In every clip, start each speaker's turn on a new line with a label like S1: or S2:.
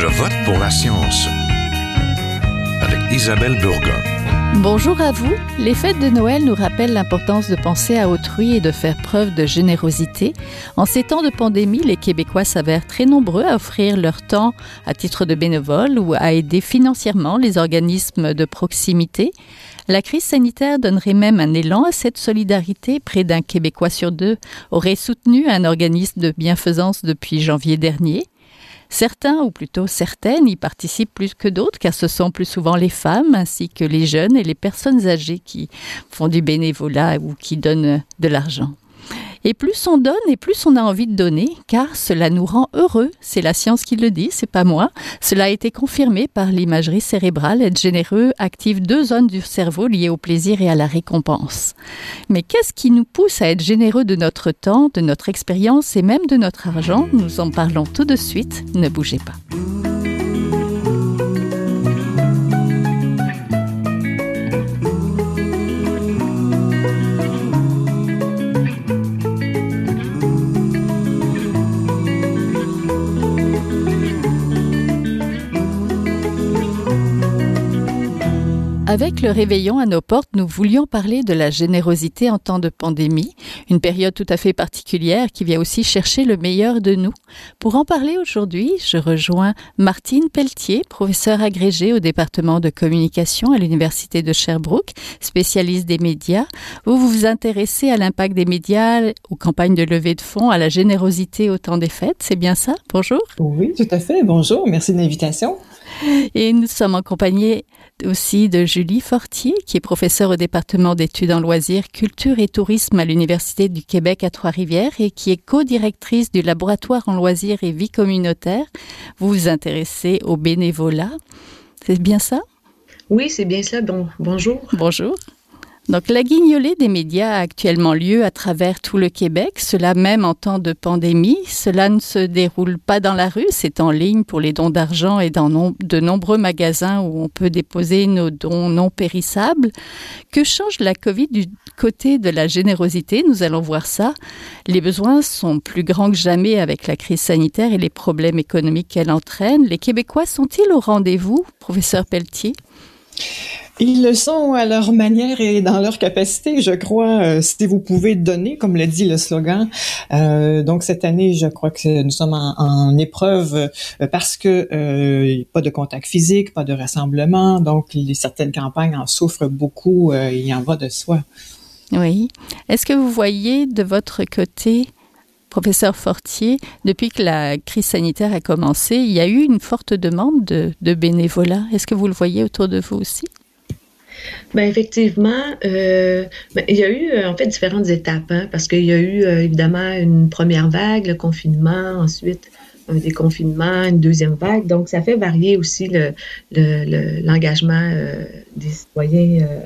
S1: Je vote pour la science avec Isabelle Burgon.
S2: Bonjour à vous. Les fêtes de Noël nous rappellent l'importance de penser à autrui et de faire preuve de générosité. En ces temps de pandémie, les Québécois s'avèrent très nombreux à offrir leur temps à titre de bénévole ou à aider financièrement les organismes de proximité. La crise sanitaire donnerait même un élan à cette solidarité. Près d'un Québécois sur deux aurait soutenu un organisme de bienfaisance depuis janvier dernier. Certains, ou plutôt certaines, y participent plus que d'autres, car ce sont plus souvent les femmes, ainsi que les jeunes et les personnes âgées qui font du bénévolat ou qui donnent de l'argent. Et plus on donne et plus on a envie de donner, car cela nous rend heureux. C'est la science qui le dit, c'est pas moi. Cela a été confirmé par l'imagerie cérébrale. Être généreux active deux zones du cerveau liées au plaisir et à la récompense. Mais qu'est-ce qui nous pousse à être généreux de notre temps, de notre expérience et même de notre argent? Nous en parlons tout de suite. Ne bougez pas. Avec le réveillon à nos portes, nous voulions parler de la générosité en temps de pandémie, une période tout à fait particulière qui vient aussi chercher le meilleur de nous. Pour en parler aujourd'hui, je rejoins Martine Pelletier, professeure agrégée au département de communication à l'Université de Sherbrooke, spécialiste des médias. Vous vous intéressez à l'impact des médias, aux campagnes de levée de fonds, à la générosité au temps des fêtes, c'est bien ça? Bonjour.
S3: Oui, tout à fait. Bonjour, merci de l'invitation.
S2: Et nous sommes accompagnés aussi de Julie Fortier, qui est professeure au département d'études en loisirs, culture et tourisme à l'Université du Québec à Trois-Rivières et qui est co-directrice du laboratoire en loisirs et vie communautaire. Vous vous intéressez au bénévolat. C'est bien ça?
S4: Oui, c'est bien ça. Bon, bonjour.
S2: Bonjour. Donc la guignolée des médias a actuellement lieu à travers tout le Québec, cela même en temps de pandémie. Cela ne se déroule pas dans la rue, c'est en ligne pour les dons d'argent et dans de nombreux magasins où on peut déposer nos dons non périssables. Que change la Covid du côté de la générosité? Nous allons voir ça. Les besoins sont plus grands que jamais avec la crise sanitaire et les problèmes économiques qu'elle entraîne. Les Québécois sont-ils au rendez-vous, professeur Pelletier?
S3: Ils le sont à leur manière et dans leur capacité, je crois, euh, si vous pouvez donner, comme le dit le slogan. Euh, donc cette année, je crois que nous sommes en, épreuve euh, parce que euh, pas de contact physique, pas de rassemblement, donc les, certaines campagnes en souffrent beaucoup. il y en va de soi.
S2: Oui. Est-ce que vous voyez de votre côté professeur Fortier, depuis que la crise sanitaire a commencé, il y a eu une forte demande de, de bénévolat? Est-ce que vous le voyez autour de vous aussi?
S4: Ben effectivement, euh, ben, il y a eu en fait différentes étapes, hein, parce qu'il y a eu euh, évidemment une première vague, le confinement, ensuite un déconfinement, une deuxième vague. Donc, ça fait varier aussi l'engagement le, euh, des citoyens euh,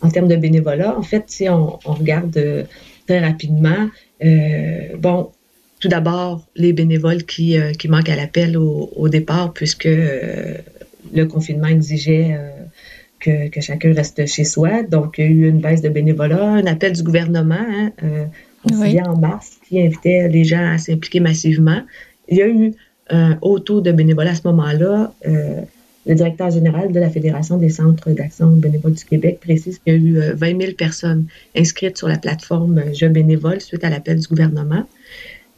S4: en termes de bénévolat. En fait, si on, regarde euh, très rapidement, bon, tout d'abord, les bénévoles qui, manquent à l'appel au, départ, puisque le confinement exigeait que, chacun reste chez soi. Donc, il y a eu une baisse de bénévolat, un appel du gouvernement, hein, euh, en mars, qui invitait les gens à s'impliquer massivement. Il y a eu un haut taux de bénévolat à ce moment-là. Euh, le directeur général de la Fédération des centres d'action bénévole du Québec précise qu'il y a eu 20 euh, 000 personnes inscrites sur la plateforme Je bénévole suite à l'appel du gouvernement.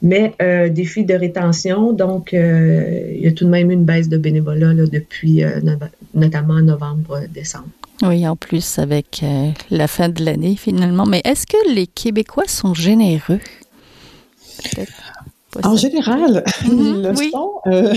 S4: Mais euh, défi de rétention, donc euh, il y a tout de même une baisse de bénévolat là, depuis euh, notamment novembre-décembre.
S2: Oui, en plus avec euh, la fin de l'année finalement. Mais est-ce que les Québécois sont généreux?
S3: En général, ils mhm, le sont. Euh,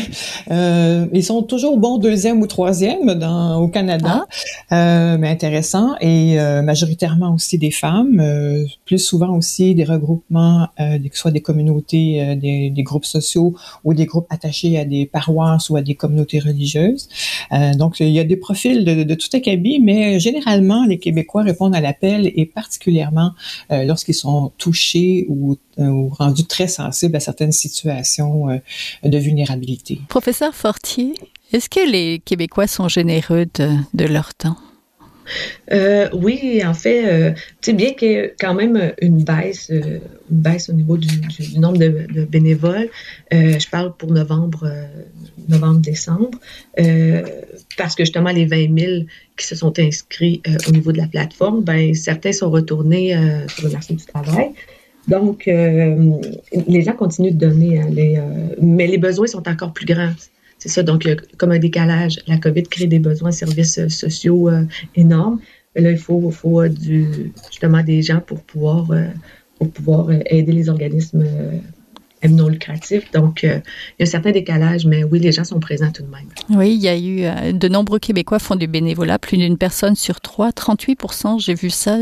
S3: euh, ils sont toujours bons deuxième ou troisième dans, au Canada, ah. euh, mais intéressant. Et euh, majoritairement aussi des femmes, euh, plus souvent aussi des regroupements, euh, que ce soit des communautés, des, des, groupes sociaux ou des groupes attachés à des paroisses ou à des communautés religieuses. donc, il y a des profils de, de tout acabit, mais généralement, les Québécois répondent à l'appel et particulièrement lorsqu'ils sont touchés ou ou rendu très sensible à certaines situations euh, de vulnérabilité.
S2: Professeur Fortier, est-ce que les Québécois sont généreux de, de leur temps?
S4: Euh, oui, en fait, euh, tu sais, bien qu'il y ait quand même une baisse, euh, une baisse au niveau du, nombre de, bénévoles, je parle pour novembre, novembre-décembre, parce que justement, les 20 000 qui se sont inscrits au niveau de la plateforme, ben, certains sont retournés sur le marché du travail. Donc, les gens continuent de donner, hein, les, mais les besoins sont encore plus grands. C'est ça, donc, comme un décalage. La COVID crée des besoins services sociaux énormes. Mais là, il faut, faut euh, du, justement des gens pour pouvoir, euh, pour pouvoir euh, aider les organismes non lucratifs. Donc, il y a un certain décalage, mais oui, les gens sont présents tout de même.
S2: Oui, il y a eu de nombreux Québécois font du bénévolat, plus d'une personne sur trois, 38% j'ai vu ça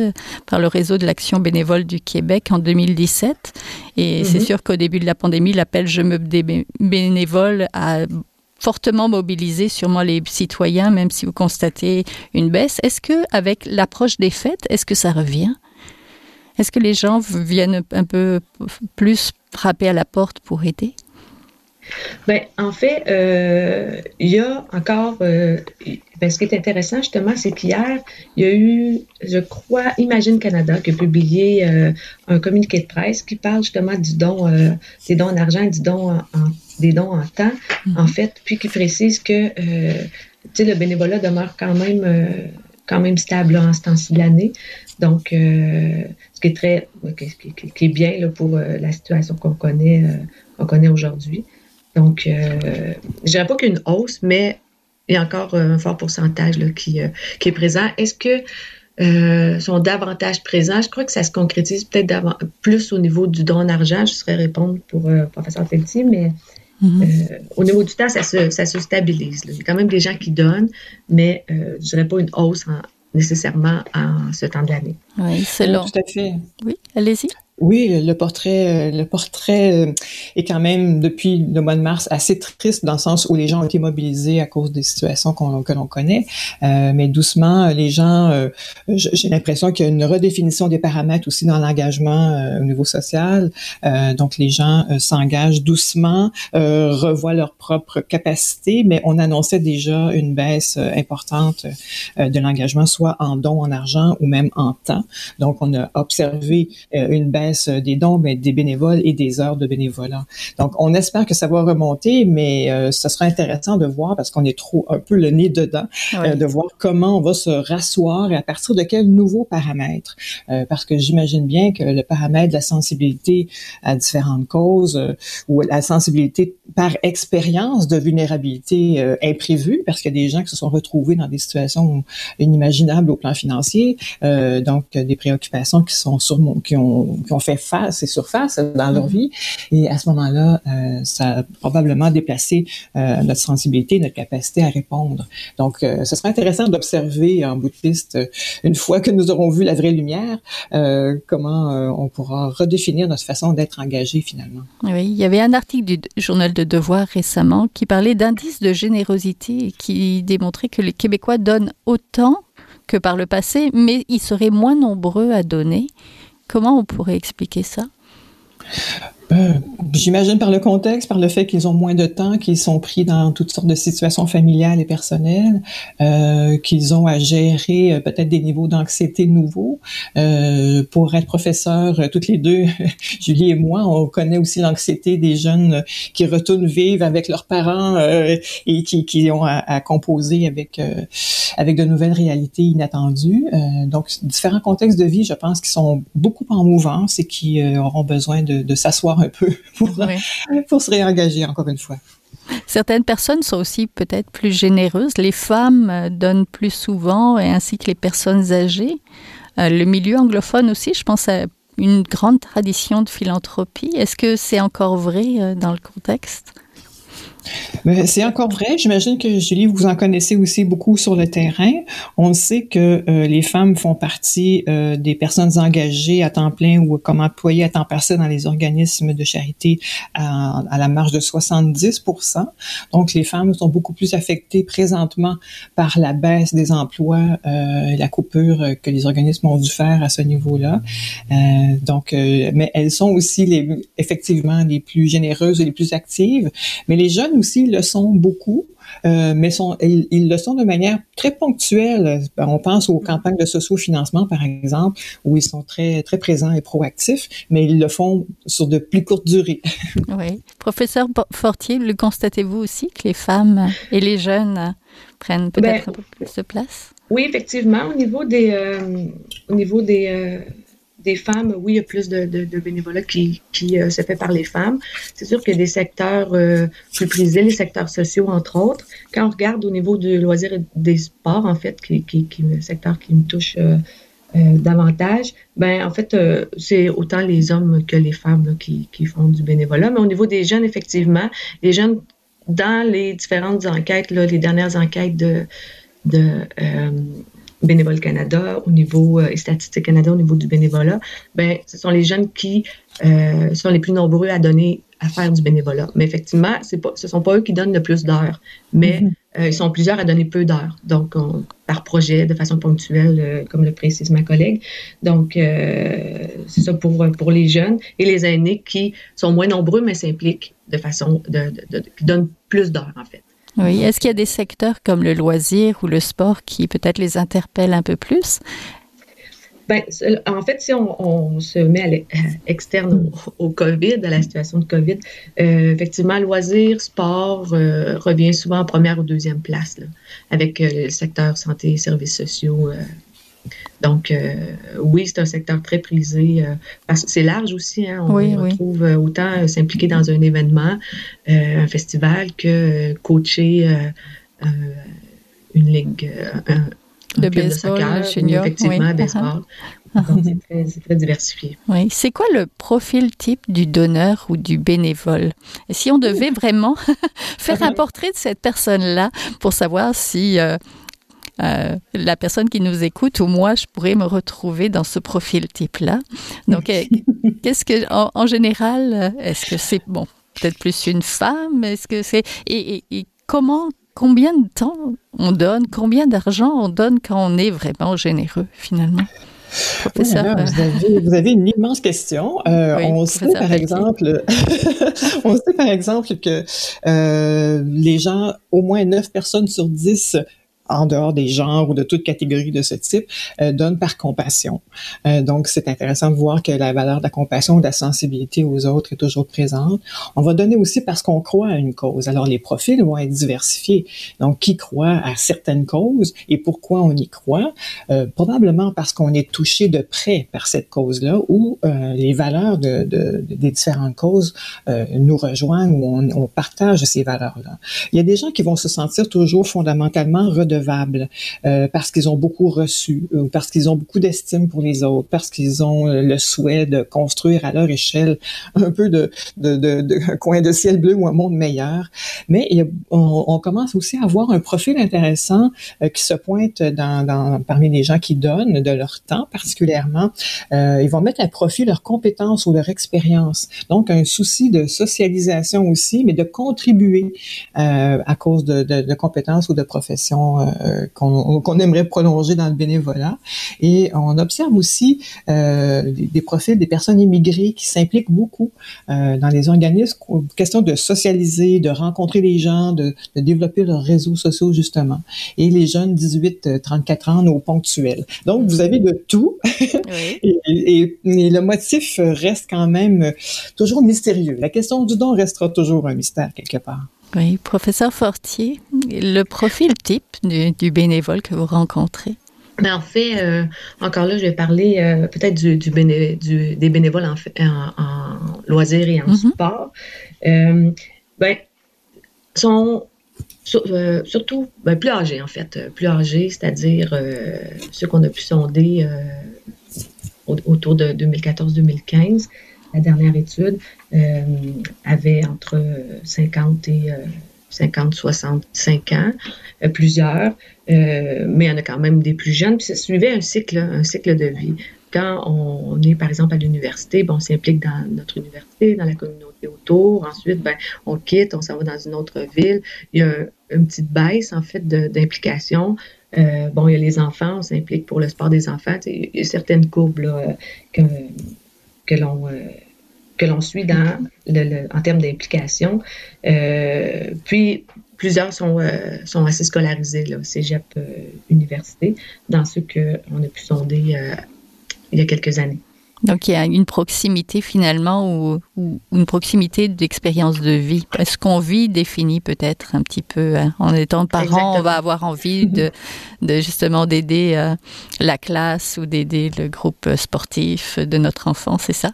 S2: par le réseau de l'action bénévole du Québec en 2017. Et c'est mhm. sûr qu'au début de la pandémie, l'appel Je me des bénévoles a fortement mobilisé sûrement les citoyens, même si vous constatez une baisse. Est-ce que avec l'approche des fêtes, est-ce que ça revient? Est-ce que les gens viennent un peu plus frapper à la porte pour aider?
S4: Ben, en fait, euh, il y a encore. Euh, ben, ce qui est intéressant, justement, c'est qu'hier, il y a eu, je crois, Imagine Canada qui a publié euh, un communiqué de presse qui parle justement du don, des dons en argent et du don en, des dons en temps, en mhm. fait, puis qui précise que le bénévolat demeure quand même, quand même stable en ce temps-ci de l'année. Donc, ce qui est très, qui, est bien là, pour la situation qu'on connaît, qu'on connaît aujourd'hui. Donc, euh, je dirais pas qu'une hausse, mais il y a encore un fort pourcentage qui, euh, qui est présent. Est-ce que euh, sont davantage présents? Je crois que ça se concrétise peut-être plus au niveau du don d'argent. Je serais répondre pour euh, professeur Felty, mais mm-hmm. au niveau du temps, ça se, ça se stabilise. Il y a quand même des gens qui donnent, mais je ne dirais pas une hausse nécessairement en ce temps de l'année.
S2: Oui, c'est long.
S3: Tout à fait.
S2: Oui, allez-y.
S3: Oui, le portrait, le portrait euh, est quand même depuis le mois de mars assez triste dans le sens où les gens ont été mobilisés à cause des situations que l'on connaît, euh, mais doucement, les gens, euh, j'ai l'impression qu'il y a une redéfinition des paramètres aussi dans l'engagement au niveau social. donc les gens s'engagent doucement, revoient leurs propres capacités, mais on annonçait déjà une baisse importante de l'engagement, soit en dons en argent ou même en temps. Donc on a observé une baisse euh, des dons, mais des bénévoles et des heures de bénévolat. Donc, on espère que ça va remonter, mais euh, ce sera intéressant de voir parce qu'on est trop un peu le nez dedans, euh, de voir comment on va se rasseoir et à partir de quels nouveaux paramètres. parce que j'imagine bien que le paramètre de la sensibilité à différentes causes ou la sensibilité par expérience de vulnérabilité imprévue, parce qu'il y a des gens qui se sont retrouvés dans des situations inimaginables au plan financier, donc des préoccupations qui sont sur qui ont, qui ont fait face et surface dans leur mm-hmm. vie. Et à ce moment-là, euh, ça a probablement déplacé euh, notre sensibilité, notre capacité à répondre. Donc, euh, ce serait intéressant d'observer en bout de piste, une fois que nous aurons vu la vraie lumière, comment on pourra redéfinir notre façon d'être engagé finalement.
S2: Oui, il y avait un article du journal de Devoir récemment qui parlait d'indices de générosité et qui démontrait que les Québécois donnent autant que par le passé, mais ils seraient moins nombreux à donner. Comment on pourrait expliquer ça?
S3: Euh, j'imagine par le contexte, par le fait qu'ils ont moins de temps, qu'ils sont pris dans toutes sortes de situations familiales et personnelles, euh, qu'ils ont à gérer euh, peut-être des niveaux d'anxiété nouveaux. Euh, pour être professeur, toutes les deux, Julie et moi, on connaît aussi l'anxiété des jeunes qui retournent vivre avec leurs parents et qui, qui ont à, à composer avec avec de nouvelles réalités inattendues. donc, différents contextes de vie, je pense, qui sont beaucoup en mouvance et qui auront besoin de, de s'asseoir un peu pour, pour se réengager encore une fois.
S2: Certaines personnes sont aussi peut-être plus généreuses. Les femmes euh, donnent plus souvent, ainsi que les personnes âgées. Euh, le milieu anglophone aussi, je pense à une grande tradition de philanthropie. Est-ce que c'est encore vrai euh, dans le contexte?
S3: C'est encore vrai. J'imagine que Julie, vous en connaissez aussi beaucoup sur le terrain. On sait que euh, les femmes font partie euh, des personnes engagées à temps plein ou comme employées à temps partiel dans les organismes de charité à, la marge de 70 Donc, les femmes sont beaucoup plus affectées présentement par la baisse des emplois, euh, la coupure que les organismes ont dû faire à ce niveau-là. donc, mais elles sont aussi les, effectivement les plus généreuses et les plus actives. Mais les jeunes aussi le sont beaucoup. Euh, mais sont, ils, le sont de manière très ponctuelle. On pense aux campagnes de socio-financement, par exemple, où ils sont très, très présents et proactifs, mais ils le font sur de plus courtes durées.
S2: oui. Professeur Fortier, le constatez-vous aussi que les femmes et les jeunes prennent peut-être ben, un peu plus de place?
S4: Oui, effectivement. Au niveau des, euh, au niveau des, euh, des femmes, oui, il y a plus de, bénévolat qui, qui euh, se fait par les femmes. C'est sûr qu'il y a des secteurs euh, plus prisés, les secteurs sociaux, entre autres. Quand on regarde au niveau du loisir et des sports, en fait, qui, qui, qui le secteur qui me touche euh, davantage, ben en fait, c'est autant les hommes que les femmes qui, qui font du bénévolat. Mais au niveau des jeunes, effectivement, les jeunes, dans les différentes enquêtes, là, les dernières enquêtes de, de Bénévole Canada, au niveau euh, Statistique Canada, au niveau du bénévolat, ben, ce sont les jeunes qui euh, sont les plus nombreux à donner, à faire du bénévolat. Mais effectivement, c'est pas, ce sont pas eux qui donnent le plus d'heures, mais mm-hmm. euh, ils sont plusieurs à donner peu d'heures, donc par projet, de façon ponctuelle, euh, comme le précise ma collègue. Donc, c'est ça pour, pour les jeunes et les aînés qui sont moins nombreux, mais s'impliquent de façon, de, de, de, qui donnent plus d'heures, en fait.
S2: Oui, est-ce qu'il y a des secteurs comme le loisir ou le sport qui peut-être les interpellent un peu plus?
S4: Ben, en fait, si on, se met à l'externe au, COVID, à la situation de COVID, euh, effectivement, loisir, sport euh, revient souvent en première ou deuxième place, avec euh, le secteur santé services sociaux donc, euh, oui, c'est un secteur très prisé euh, parce que c'est large aussi. Hein, on retrouve euh, autant s'impliquer dans un événement, un festival, que coacher une ligue, un,
S2: de baseball, de
S4: junior, effectivement, baseball. Donc, c'est très, diversifié.
S2: Oui. C'est quoi le profil type du donneur ou du bénévole? Et si on devait vraiment faire un portrait de cette personne-là pour savoir si euh, la personne qui nous écoute ou moi, je pourrais me retrouver dans ce profil type-là. Donc, euh, qu'est-ce que, en, général, est-ce que c'est, bon, peut-être plus une femme? Est-ce que c'est, et, comment, combien de temps on donne, combien d'argent on donne quand on est vraiment généreux, finalement?
S3: Professeur. vous, avez, une immense question. Euh, on sait par exemple, on sait par exemple que les gens, au moins 9 personnes sur 10 en dehors des genres ou de toute catégorie de ce type, euh, donne par compassion. Euh, donc, c'est intéressant de voir que la valeur de la compassion, de la sensibilité aux autres est toujours présente. On va donner aussi parce qu'on croit à une cause. Alors, les profils vont être diversifiés. Donc, qui croit à certaines causes et pourquoi on y croit? Euh, probablement parce qu'on est touché de près par cette cause-là ou euh, les valeurs de, de, des différentes causes euh, nous rejoignent ou on, on partage ces valeurs-là. Il y a des gens qui vont se sentir toujours fondamentalement euh, parce qu'ils ont beaucoup reçu, euh, parce qu'ils ont beaucoup d'estime pour les autres, parce qu'ils ont euh, le souhait de construire à leur échelle un peu de, de, de, de coin de ciel bleu ou un monde meilleur. Mais on, commence aussi à avoir un profil intéressant qui se pointe dans, dans, parmi les gens qui donnent de leur temps particulièrement. ils vont mettre à profit leurs compétences ou leur expérience. Donc, un souci de socialisation aussi, mais de contribuer à cause de, de, de compétences ou de professions euh, qu'on aimerait prolonger dans le bénévolat. Et on observe aussi euh, des, profils des personnes immigrées qui s'impliquent beaucoup euh, dans les organismes, question de socialiser, de rencontrer les gens, de, de développer leurs réseaux sociaux justement. Et les jeunes 18-34 ans, nos ponctuels. Donc vous avez de tout. et, et, et, le motif reste quand même toujours mystérieux. La question du don restera toujours un mystère quelque part.
S2: Oui, professeur Fortier, le profil type du, bénévole que vous rencontrez?
S4: Mais en fait, euh, encore là, je vais parler euh, peut-être du, du, des bénévoles en, en, loisirs et en mm-hmm. sport. Euh, ben, sont surtout ben, plus âgés, en fait. Plus âgés, c'est-à-dire ceux qu'on a pu sonder autour de 2014-2015 la dernière étude, euh, avait entre 50 et 50, euh, 65 ans, euh, plusieurs, mais il y en a quand même des plus jeunes. Puis ça suivait un cycle, un cycle de vie. Quand on, est, par exemple, à l'université, ben, on s'implique dans notre université, dans la communauté autour. Ensuite, ben, on quitte, on s'en va dans une autre ville. Il y a une petite baisse, en fait, d'implication. bon, il y a les enfants, on s'implique pour le sport des enfants. Il y a certaines courbes là, que, que l'on que l'on suit dans le, en termes d'implication. puis, plusieurs sont, sont assez scolarisés, là, cégep université, dans ceux qu'on a pu sonder il y a quelques années.
S2: Donc il y a une proximité finalement ou, une proximité d'expérience de vie. Ce qu'on vit définit peut-être un petit peu. Hein? En étant parent, on va avoir envie de, justement d'aider euh, la classe ou d'aider le groupe sportif de notre enfant, c'est ça?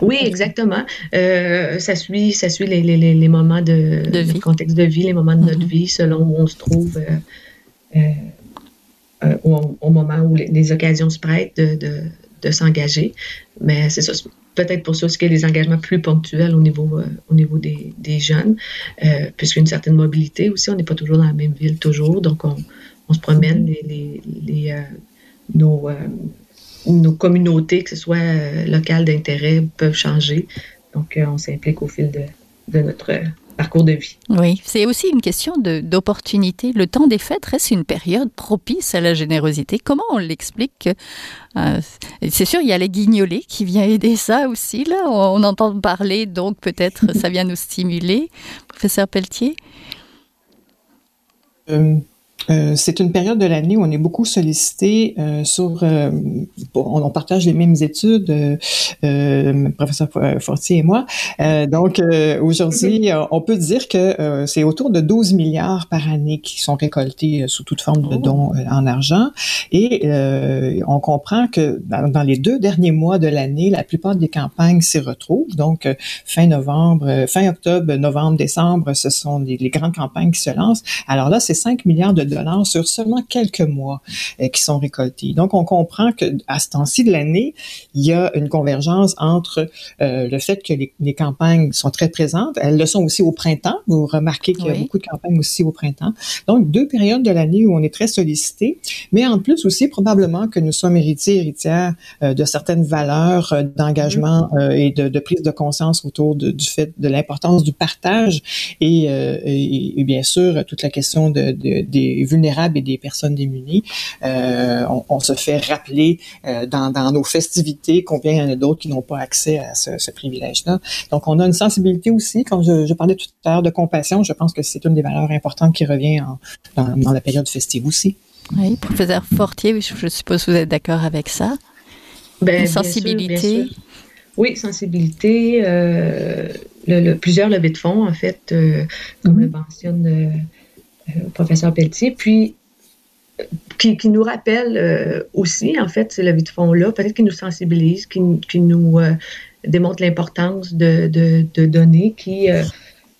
S4: Oui, exactement. Euh, ça suit, ça suit les, moments de, vie. le contexte de vie, les moments de notre mm-hmm. vie, selon où on se trouve. Euh, au, moment où les, occasions se prêtent de, de s'engager. Mais c'est ça, peut-être pour ça aussi qu'il y a des engagements plus ponctuels au niveau, euh, au niveau des, des jeunes, euh, puisqu'il y a une certaine mobilité aussi. On n'est pas toujours dans la même ville toujours, donc on, on se promène, les, les, euh, nos, nos communautés, que ce soit locales d'intérêt, peuvent changer. Donc, on s'implique au fil de, de notre parcours de vie.
S2: Oui, c'est aussi une question d'opportunité. Le temps des fêtes reste une période propice à la générosité. Comment on l'explique euh, C'est sûr, il y a les guignolés qui viennent aider ça aussi. Là, on, entend parler, donc peut-être ça vient nous stimuler. Professeur Pelletier?
S3: Euh, euh, c'est une période de l'année où on est beaucoup sollicité euh, sur, euh, on, partage les mêmes études, euh, professeur Fortier et moi. donc aujourd'hui, on peut dire que c'est autour de 12 milliards par année qui sont récoltés sous toute forme de oh. dons en argent. Et on comprend que dans, les deux derniers mois de l'année, la plupart des campagnes s'y retrouvent. Donc fin novembre, fin octobre, novembre, décembre, ce sont les, les grandes campagnes qui se lancent. Alors là, c'est 5 milliards de sur seulement quelques mois euh, qui sont récoltés. Donc, on comprend que à ce temps-ci de l'année, il y a une convergence entre euh, le fait que les, campagnes sont très présentes. Elles le sont aussi au printemps. Vous remarquez qu'il y a beaucoup de campagnes aussi au printemps. Donc, deux périodes de l'année où on est très sollicité, mais en plus aussi probablement que nous sommes héritiers, héritières euh, de certaines valeurs d'engagement mm-hmm. et de, prise de conscience autour du fait de l'importance du partage et, et, bien sûr toute la question de, des vulnérables et des personnes démunies. Euh, on, se fait rappeler euh, dans, nos festivités combien il y en a d'autres qui n'ont pas accès à ce, privilège-là. Donc, on a une sensibilité aussi. Quand je, parlais tout à l'heure de compassion, je pense que c'est une des valeurs importantes qui revient dans, la période festive aussi.
S2: Oui, professeur Fortier, je suppose que vous êtes d'accord avec ça.
S4: Ben, sensibilité. Oui, sensibilité. Euh, le, plusieurs levées de fonds, en fait, comme le mm-hmm. mentionne euh, professeur Pelletier, puis qui, nous rappelle euh, aussi, en fait, c'est la vie de fond-là, peut-être qui nous sensibilise, qui, nous euh, démontre l'importance de, de, donner, qui,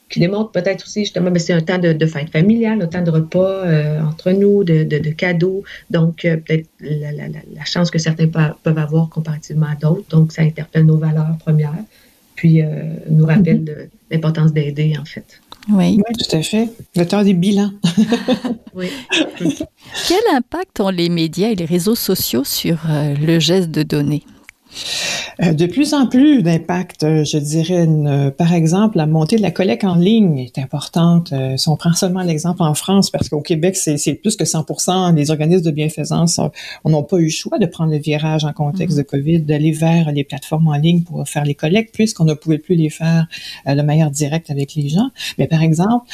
S4: qui démontre peut-être aussi, justement, mais ben, c'est un temps de, de, fête familiale, un temps de repas entre nous, de, de, cadeaux, donc peut-être la, la, la, chance que certains peuvent avoir comparativement à d'autres, donc ça interpelle nos valeurs premières, puis nous rappelle mm-hmm. l'importance d'aider, en fait.
S2: Oui.
S3: tout à fait. Le temps des bilans.
S2: oui. Quel impact ont les médias et les réseaux sociaux sur euh, le geste de donner?
S3: Euh, de plus en plus d'impact, euh, je dirais. par exemple, la montée de la collecte en ligne est importante. si on prend seulement l'exemple en France, parce qu'au Québec, c'est plus que 100 des organismes de bienfaisance n'ont pas eu le choix de prendre le virage en contexte mm-hmm. de COVID, d'aller vers les plateformes en ligne pour faire les collectes, puisqu'on ne pouvait plus les faire de manière directe avec les gens. Mais par exemple,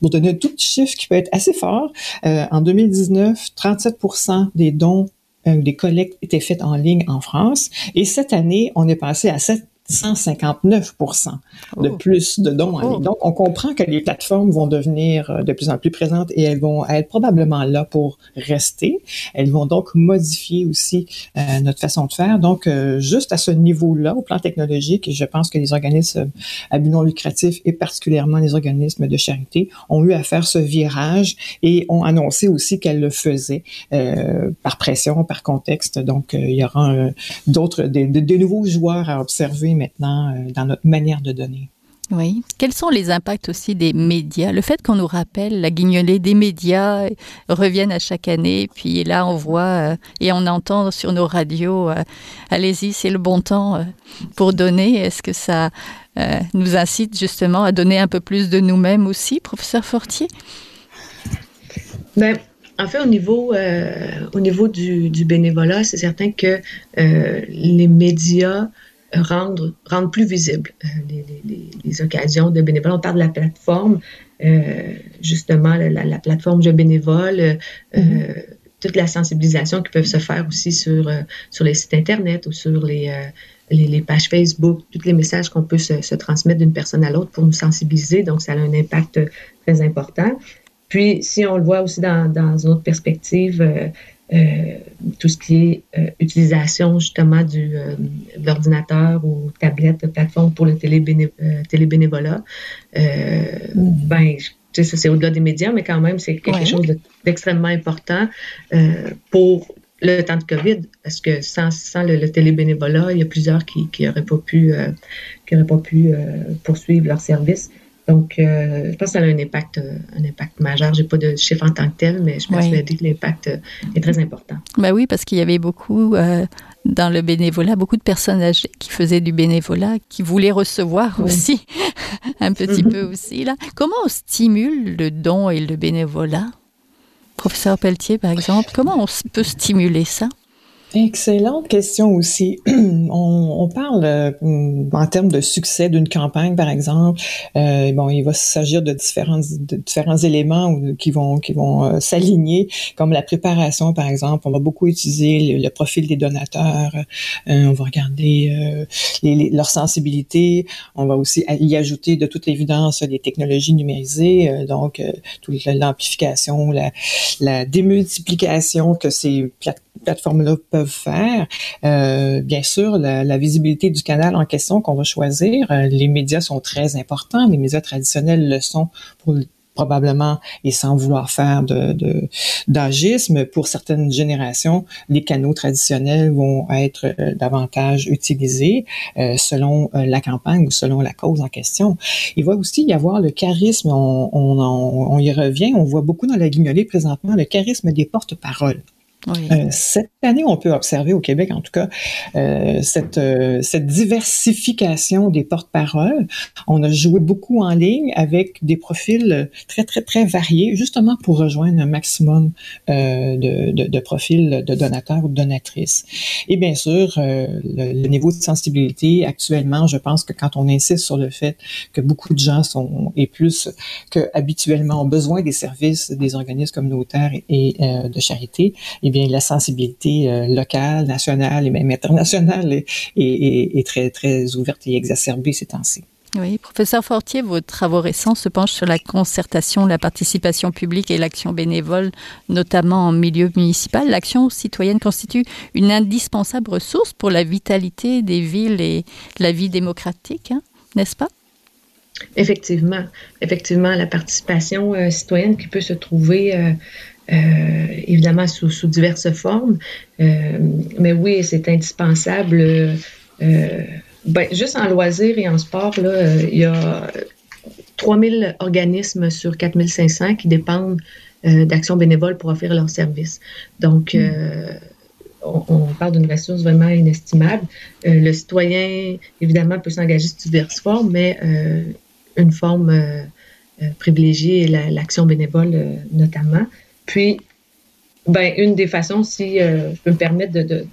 S3: pour donner un tout petit chiffre qui peut être assez fort, en 2019, 37% des dons euh, des collectes étaient faites en ligne en France. Et cette année, on est passé à 7 159% de oh. plus de dons en ligne. Oh. Donc, on comprend que les plateformes vont devenir euh, de plus en plus présentes et elles vont être probablement là pour rester. Elles vont donc modifier aussi euh, notre façon de faire. Donc, euh, juste à ce niveau-là, au plan technologique, je pense que les organismes à but non lucratif et particulièrement les organismes de charité ont eu à faire ce virage et ont annoncé aussi qu'elles le faisaient par pression, par contexte. Donc, il y aura d'autres, des, des nouveaux joueurs à observer maintenant euh, dans notre manière de donner.
S2: Oui. Quels sont les impacts aussi des médias? Le fait qu'on nous rappelle la guignolée des médias reviennent à chaque année, puis là on voit euh, et on entend sur nos radios euh, allez-y, c'est le bon temps pour donner. Est-ce que ça nous incite justement à donner un peu plus de nous-mêmes aussi, professeur Fortier?
S4: Ben, en fait, au niveau, au niveau du, du bénévolat, c'est certain que les médias rendre, rendre plus visibles les, les, les, occasions de bénévolat. On parle de la plateforme, justement, la, la, plateforme Je bénévole. Mm-hmm. toute la sensibilisation qui peut se faire aussi sur, sur les sites Internet ou sur les, les, pages Facebook, tous les messages qu'on peut se, se transmettre d'une personne à l'autre pour nous sensibiliser. Donc, ça a un impact très important. Puis, si on le voit aussi dans, dans une autre perspective, euh, euh, tout ce qui est euh, utilisation justement du, de l'ordinateur ou tablette, plateforme pour le télébénévolat, mm. ben, tu sais, c'est au-delà des médias, mais quand même, c'est quelque chose d'extrêmement important pour le temps de COVID, parce que sans, sans le, télébénévolat, il y a plusieurs qui n'auraient pas pu, qui pas pu poursuivre leur service. Donc, euh, je pense que ça a un impact, euh, un impact majeur. J'ai pas de chiffre en tant que tel, mais je pense que l'impact euh, est très important.
S2: Ben oui, parce qu'il y avait beaucoup dans le bénévolat, beaucoup de personnes âgées qui faisaient du bénévolat, qui voulaient recevoir aussi, un petit mhm. peu aussi. Là. Comment on stimule le don et le bénévolat? Professeur Pelletier, par exemple, comment on peut stimuler ça?
S3: Excellente question aussi. on, on, parle euh, en termes de succès d'une campagne, par exemple. Euh, bon, il va s'agir de différents, de différents éléments qui vont qui vont euh, s'aligner, comme la préparation, par exemple. On va beaucoup utiliser le, profil des donateurs. Euh, on va regarder les, leur sensibilité. On va aussi y ajouter, de toute évidence, les technologies numérisées, donc toute l'amplification, la, la démultiplication que ces plateformes-là peuvent faire. Euh, bien sûr, la, la, visibilité du canal en question qu'on va choisir. Euh, les médias sont très importants. Les médias traditionnels le sont pour probablement et sans vouloir faire de d'agisme pour certaines générations les canaux traditionnels vont être euh, davantage utilisés euh, selon euh, la campagne ou selon la cause en question il va aussi y avoir le charisme on, on, on y revient on voit beaucoup dans la guignolée présentement le charisme des porte-paroles euh, cette année, on peut observer au Québec, en tout cas, euh, cette, euh, cette diversification des porte-paroles. On a joué beaucoup en ligne avec des profils très, très, très variés, justement pour rejoindre un maximum de, profils de donateurs ou de donatrices. Et bien sûr, le, niveau de sensibilité actuellement, je pense que quand on insiste sur le fait que beaucoup de gens sont, et plus que habituellement, ont besoin des services des organismes communautaires et, de charité, bien, la sensibilité euh, locale, nationale et même internationale est, très ouverte et exacerbée ces temps-ci.
S2: Oui, professeur Fortier, vos travaux récents se penchent sur la concertation, la participation publique et l'action bénévole, notamment en milieu municipal. L'action citoyenne constitue une indispensable ressource pour la vitalité des villes et la vie démocratique, hein, n'est-ce pas?
S4: Effectivement, effectivement, la participation euh, citoyenne qui peut se trouver euh, euh, évidemment sous, sous, diverses formes. Mais oui, c'est indispensable. Ben, juste en loisirs et en sport, là, il y a 3000 organismes sur 4500 qui dépendent d'actions bénévoles pour offrir leurs services. Donc, mm. On, parle d'une ressource vraiment inestimable. le citoyen, évidemment, peut s'engager sous diverses formes, mais une forme privilégiée est l'action bénévole notamment. Puis, ben, une des façons, si euh, je peux me permettre de,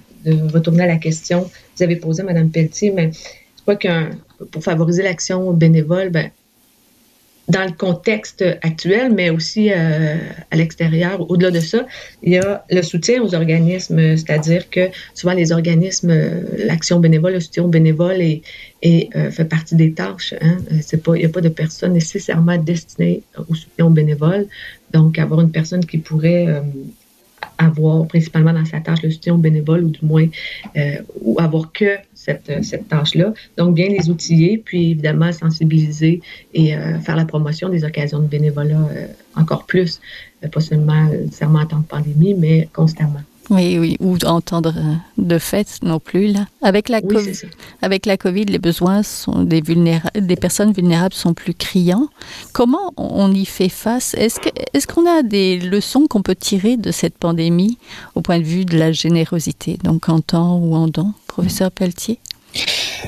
S4: retourner à la question que vous avez posée, Mme Pelletier, mais je crois que pour favoriser l'action bénévole, ben, dans le contexte actuel, mais aussi euh, à l'extérieur, au-delà de ça, il y a le soutien aux organismes, c'est-à-dire que souvent les organismes, euh, l'action bénévole, le soutien bénévole est, est euh, fait partie des tâches. Hein? C'est pas, il n'y a pas de personne nécessairement destinée au soutien bénévole. Donc, avoir une personne qui pourrait avoir principalement dans sa tâche le soutien bénévole ou du moins euh, ou avoir que cette, cette tâche-là. Donc, bien les outiller, puis évidemment sensibiliser et euh, faire la promotion des occasions de bénévolat euh, encore plus, pas seulement en temps de pandémie, mais constamment.
S2: Oui, oui, ou entendre de fait non plus là. Avec la, oui, COVID, avec la COVID, les besoins sont des, des personnes vulnérables sont plus criants. Comment on y fait face? Est-ce qu'on a des leçons qu'on peut tirer de cette pandémie au point de vue de la générosité, donc en temps ou en don, professeur Pelletier?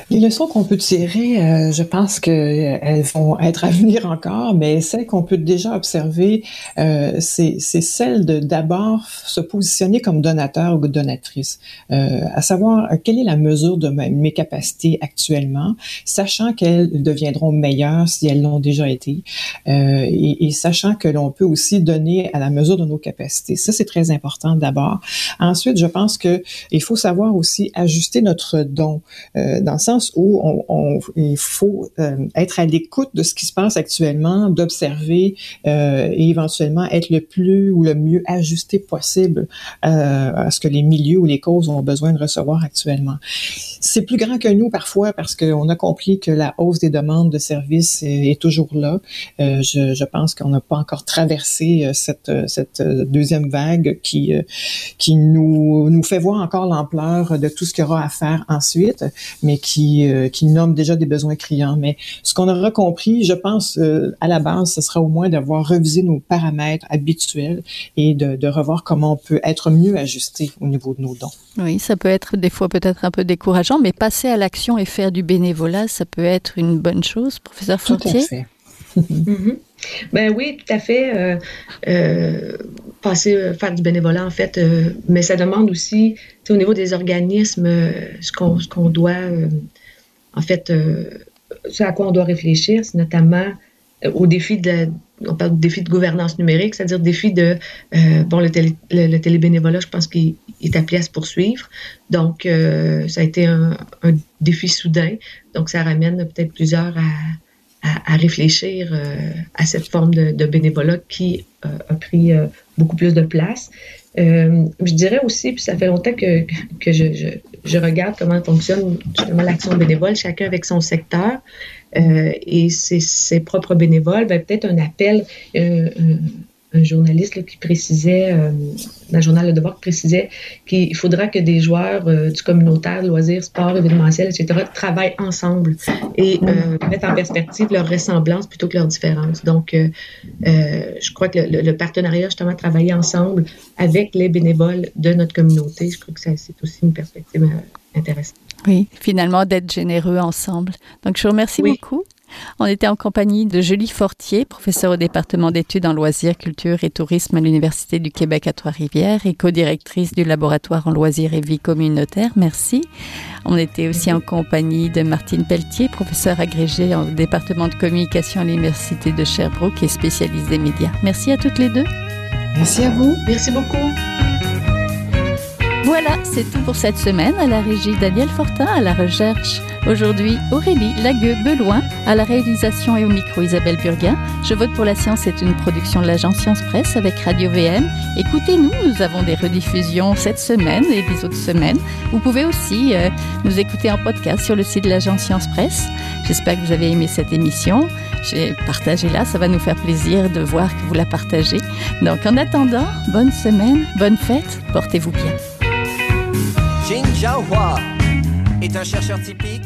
S3: Les leçons qu'on peut tirer, euh, je pense qu'elles vont être à venir encore, mais celles qu'on peut déjà observer, euh, c'est celle de d'abord se positionner comme donateur ou donatrice, euh, à savoir quelle est la mesure de mes capacités actuellement, sachant qu'elles deviendront meilleures si elles l'ont déjà été, euh, et, et, sachant que l'on peut aussi donner à la mesure de nos capacités. Ça, c'est très important d'abord. Ensuite, je pense que il faut savoir aussi ajuster notre don, euh, dans le sens où il faut euh, être à l'écoute de ce qui se passe actuellement, d'observer euh, et éventuellement être le plus ou le mieux ajusté possible euh, à ce que les milieux ou les causes ont besoin de recevoir actuellement. C'est plus grand que nous parfois parce qu'on a compris que la hausse des demandes de services est, toujours là. Je, pense qu'on n'a pas encore traversé cette, cette deuxième vague qui, qui nous, nous fait voir encore l'ampleur de tout ce qu'il y aura à faire ensuite, mais qui euh, qui, nomme déjà des besoins criants. Mais ce qu'on aura compris, je pense, euh, à la base, ce sera au moins d'avoir revisé nos paramètres habituels et de, revoir comment on peut être mieux ajusté au niveau de nos dons.
S2: Oui, ça peut être des fois peut-être un peu décourageant, mais passer à l'action et faire du bénévolat, ça peut être une bonne chose, professeur Fortier.
S3: Tout à fait.
S4: Mhm. Ben oui, tout à fait. Euh, passer, faire du bénévolat, en fait, mais ça demande aussi, au niveau des organismes, ce qu'on doit en fait, euh, ce à quoi on doit réfléchir, c'est notamment euh, au défi de, on parle de défi de gouvernance numérique, c'est-à-dire défi de, euh, bon, le, télé, le, télébénévolat, je pense qu'il est appelé à se poursuivre. Donc, ça a été un, défi soudain. Donc, ça ramène peut-être plusieurs à, à, réfléchir à cette forme de, de bénévolat qui a pris beaucoup plus de place. Euh, je dirais aussi, puis ça fait longtemps que, que je, je, je, regarde comment fonctionne justement l'action bénévole, chacun avec son secteur euh, et ses, ses, propres bénévoles. Ben, Peut-être un appel, euh, un journaliste qui précisait, euh, dans le journal Le Devoir, précisait qu'il faudra que des joueurs euh, du communautaire, loisirs, sport, événementiel, etc., travaillent ensemble et euh, mettent en perspective leur ressemblance plutôt que leur différence. Donc, euh, je crois que le, le, partenariat, justement, travailler ensemble avec les bénévoles de notre communauté, je crois que c'est aussi une perspective intéressante.
S2: Oui, finalement, d'être généreux ensemble. Donc, je vous remercie oui. beaucoup. On était en compagnie de Julie Fortier, professeure au département d'études en loisirs, culture et tourisme à l'Université du Québec à Trois-Rivières et co-directrice du laboratoire en loisirs et vie communautaire. Merci. On était aussi en compagnie de Martine Pelletier, professeure agrégée au département de communication à l'Université de Sherbrooke et spécialiste des médias. Merci à toutes les deux.
S3: Merci à vous.
S4: Merci beaucoup.
S2: Voilà, c'est tout pour cette semaine. À la régie Daniel Fortin, à la recherche aujourd'hui Aurélie Lagueux-Beloin, à la réalisation et au micro Isabelle Burguin. Je vote pour la science est une production de l'agence Science Presse avec Radio VM. Écoutez-nous, nous avons des rediffusions cette semaine et des autres semaines. Vous pouvez aussi euh, nous écouter en podcast sur le site de l'agence Science Presse. J'espère que vous avez aimé cette émission. Partagez-la, ça va nous faire plaisir de voir que vous la partagez. Donc en attendant, bonne semaine, bonne fête, portez-vous bien.
S5: Jin Jiahua est un chercheur typique